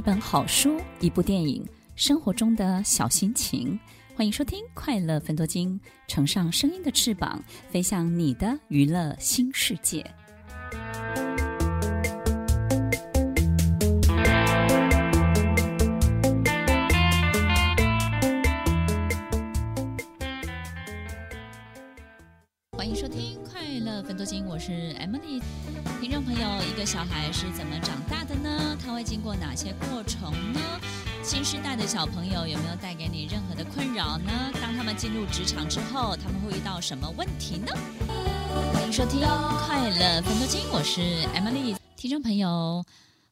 一本好书，一部电影，生活中的小心情。欢迎收听《快乐分多精》，乘上声音的翅膀，飞向你的娱乐新世界。欢迎收听《快乐分多金》，我是 Emily。听众朋友，一个小孩是怎么长大的呢？他会经过哪些过程呢？新时代的小朋友有没有带给你任何的困扰呢？当他们进入职场之后，他们会遇到什么问题呢？欢迎收听《快乐分多金》，我是 Emily。听众朋友，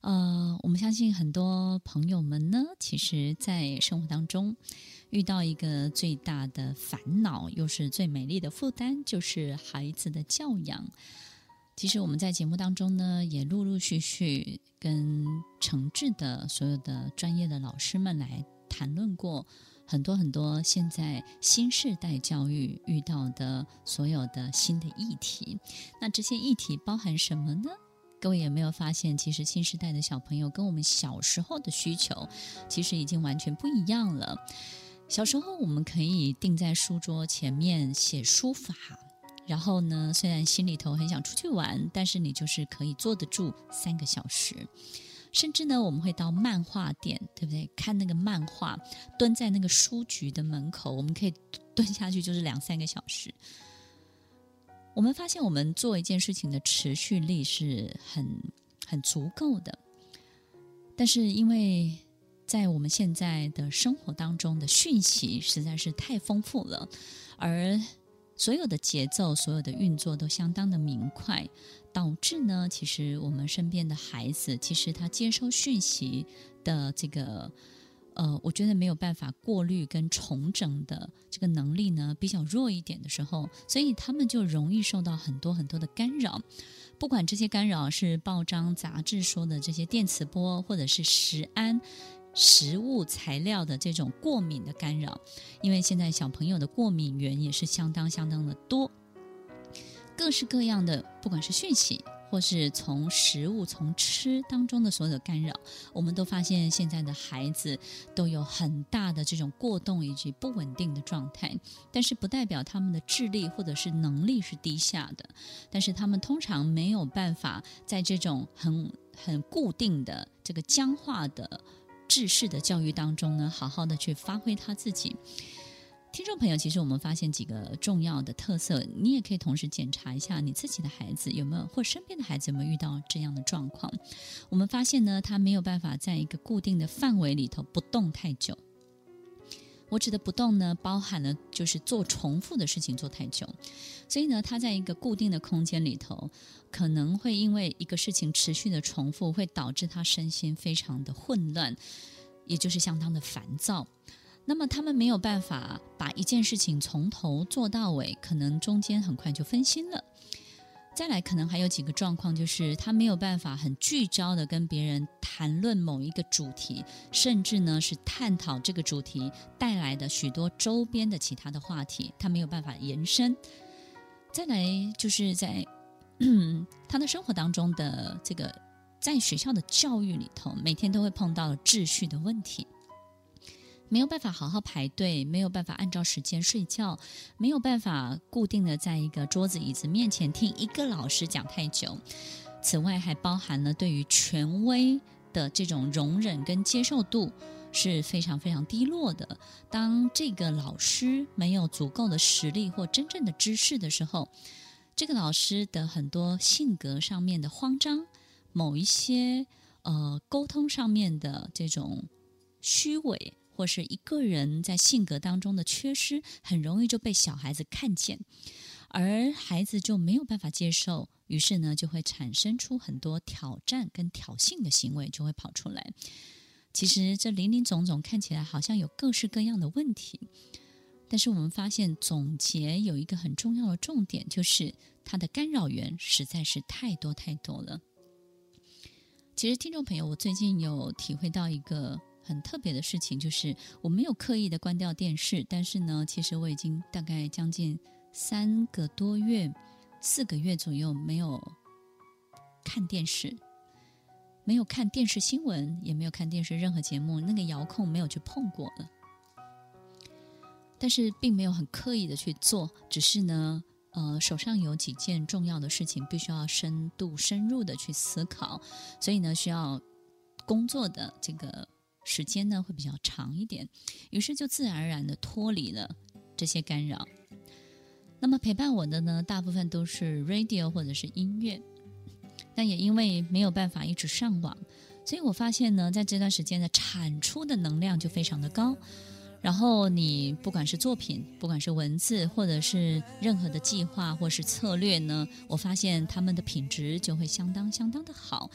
呃，我们相信很多朋友们呢，其实在生活当中。遇到一个最大的烦恼，又是最美丽的负担，就是孩子的教养。其实我们在节目当中呢，也陆陆续续跟诚挚的所有的专业的老师们来谈论过很多很多现在新世代教育遇到的所有的新的议题。那这些议题包含什么呢？各位有没有发现，其实新时代的小朋友跟我们小时候的需求，其实已经完全不一样了。小时候，我们可以定在书桌前面写书法，然后呢，虽然心里头很想出去玩，但是你就是可以坐得住三个小时。甚至呢，我们会到漫画店，对不对？看那个漫画，蹲在那个书局的门口，我们可以蹲下去，就是两三个小时。我们发现，我们做一件事情的持续力是很很足够的，但是因为。在我们现在的生活当中的讯息实在是太丰富了，而所有的节奏、所有的运作都相当的明快，导致呢，其实我们身边的孩子，其实他接收讯息的这个，呃，我觉得没有办法过滤跟重整的这个能力呢，比较弱一点的时候，所以他们就容易受到很多很多的干扰，不管这些干扰是报章杂志说的这些电磁波，或者是食安。食物材料的这种过敏的干扰，因为现在小朋友的过敏源也是相当相当的多，各式各样的，不管是讯息，或是从食物从吃当中的所有的干扰，我们都发现现在的孩子都有很大的这种过动以及不稳定的状态，但是不代表他们的智力或者是能力是低下的，但是他们通常没有办法在这种很很固定的这个僵化的。制式的教育当中呢，好好的去发挥他自己。听众朋友，其实我们发现几个重要的特色，你也可以同时检查一下你自己的孩子有没有，或身边的孩子有没有遇到这样的状况。我们发现呢，他没有办法在一个固定的范围里头不动太久。我指的不动呢，包含了就是做重复的事情做太久，所以呢，他在一个固定的空间里头，可能会因为一个事情持续的重复，会导致他身心非常的混乱，也就是相当的烦躁。那么他们没有办法把一件事情从头做到尾，可能中间很快就分心了。再来，可能还有几个状况，就是他没有办法很聚焦的跟别人谈论某一个主题，甚至呢是探讨这个主题带来的许多周边的其他的话题，他没有办法延伸。再来，就是在 他的生活当中的这个，在学校的教育里头，每天都会碰到秩序的问题。没有办法好好排队，没有办法按照时间睡觉，没有办法固定的在一个桌子椅子面前听一个老师讲太久。此外，还包含了对于权威的这种容忍跟接受度是非常非常低落的。当这个老师没有足够的实力或真正的知识的时候，这个老师的很多性格上面的慌张，某一些呃沟通上面的这种虚伪。或是一个人在性格当中的缺失，很容易就被小孩子看见，而孩子就没有办法接受，于是呢，就会产生出很多挑战跟挑衅的行为，就会跑出来。其实这林林总总看起来好像有各式各样的问题，但是我们发现总结有一个很重要的重点，就是它的干扰源实在是太多太多了。其实听众朋友，我最近有体会到一个。很特别的事情就是，我没有刻意的关掉电视，但是呢，其实我已经大概将近三个多月、四个月左右没有看电视，没有看电视新闻，也没有看电视任何节目，那个遥控没有去碰过了。但是并没有很刻意的去做，只是呢，呃，手上有几件重要的事情，必须要深度深入的去思考，所以呢，需要工作的这个时间呢会比较长一点，于是就自然而然的脱离了这些干扰。那么陪伴我的呢，大部分都是 radio 或者是音乐。但也因为没有办法一直上网，所以我发现呢，在这段时间的产出的能量就非常的高。然后你不管是作品，不管是文字，或者是任何的计划或是策略呢，我发现他们的品质就会相当相当的好。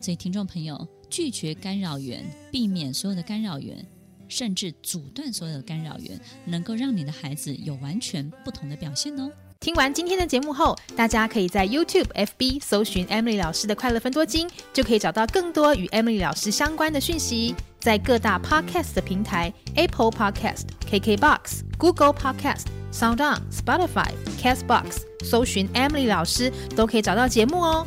所以听众朋友，拒绝干扰源，避免所有的干扰源，甚至阻断所有的干扰源，能够让你的孩子有完全不同的表现哦。听完今天的节目后，大家可以在 YouTube、FB 搜寻 Emily 老师的快乐分多金，就可以找到更多与 Emily 老师相关的讯息。在各大 Podcast 的平台，Apple Podcast、KKBox、Google Podcast、SoundOn、Spotify、Castbox 搜寻 Emily 老师，都可以找到节目哦。